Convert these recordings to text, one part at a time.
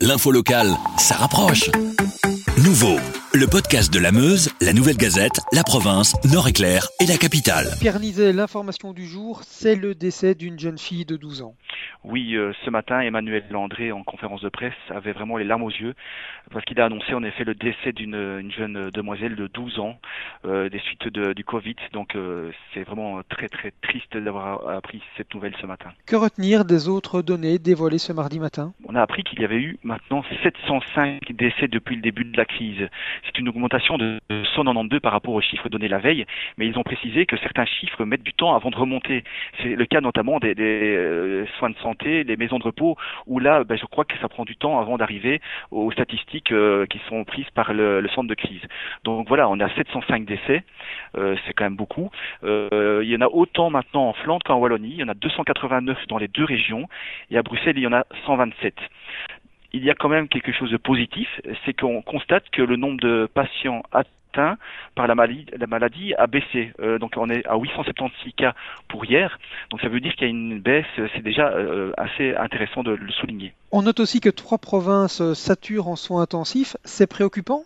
L'info locale, ça rapproche. Nouveau, le podcast de la Meuse, la Nouvelle Gazette, la province, Nord-Éclair et la capitale. Pierre Nizet, l'information du jour, c'est le décès d'une jeune fille de 12 ans. Oui, euh, ce matin, Emmanuel Landré, en conférence de presse, avait vraiment les larmes aux yeux, parce qu'il a annoncé en effet le décès d'une jeune demoiselle de 12 ans euh, des suites de, du Covid. Donc euh, c'est vraiment très très triste d'avoir appris cette nouvelle ce matin. Que retenir des autres données dévoilées ce mardi matin? On a appris qu'il y avait eu maintenant 705 décès depuis le début de la crise. C'est une augmentation de 192 par rapport aux chiffres donnés la veille, mais ils ont précisé que certains chiffres mettent du temps avant de remonter. C'est le cas notamment des, des soins de santé les maisons de repos, où là, ben, je crois que ça prend du temps avant d'arriver aux statistiques euh, qui sont prises par le, centre de crise. Donc voilà, on a 705 décès, euh, c'est quand même beaucoup. Euh, il y en a autant maintenant en Flandre qu'en Wallonie, il y en a 289 dans les deux régions, et à Bruxelles, il y en a 127 il y a quand même quelque chose de positif, c'est qu'on constate que le nombre de patients par la maladie, la maladie a baissé. Euh, donc on est à 876 cas pour hier. Donc ça veut dire qu'il y a une baisse. C'est déjà euh, assez intéressant de le souligner. On note aussi que trois provinces saturent en soins intensifs. C'est préoccupant?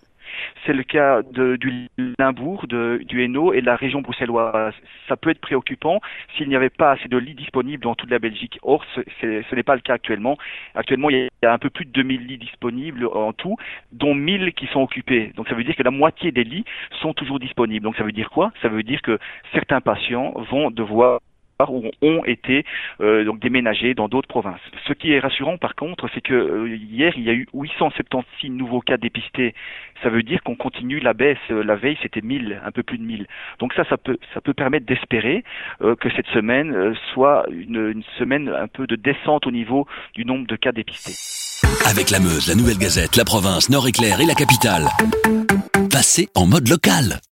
C'est le cas de, du Limbourg, de, du Hainaut et de la région bruxelloise. Ça peut être préoccupant s'il n'y avait pas assez de lits disponibles dans toute la Belgique. Or, ce, ce n'est pas le cas actuellement. Actuellement, il y a un peu plus de 2000 lits disponibles en tout, dont 1000 qui sont occupés. Donc ça veut dire que la moitié des lits sont toujours disponibles. Donc ça veut dire quoi? Ça veut dire que certains patients vont devoir ou ont été euh, donc déménagés dans d'autres provinces. Ce qui est rassurant par contre, c'est que euh, hier il y a eu 876 nouveaux cas dépistés. Ça veut dire qu'on continue la baisse. Euh, la veille c'était 1000, un peu plus de 1000. Donc ça, ça peut, ça peut permettre d'espérer que cette semaine soit une, une semaine un peu de descente au niveau du nombre de cas dépistés. Avec la Meuse, la Nouvelle Gazette, la province, Nord-Éclair et la capitale. Passez en mode local.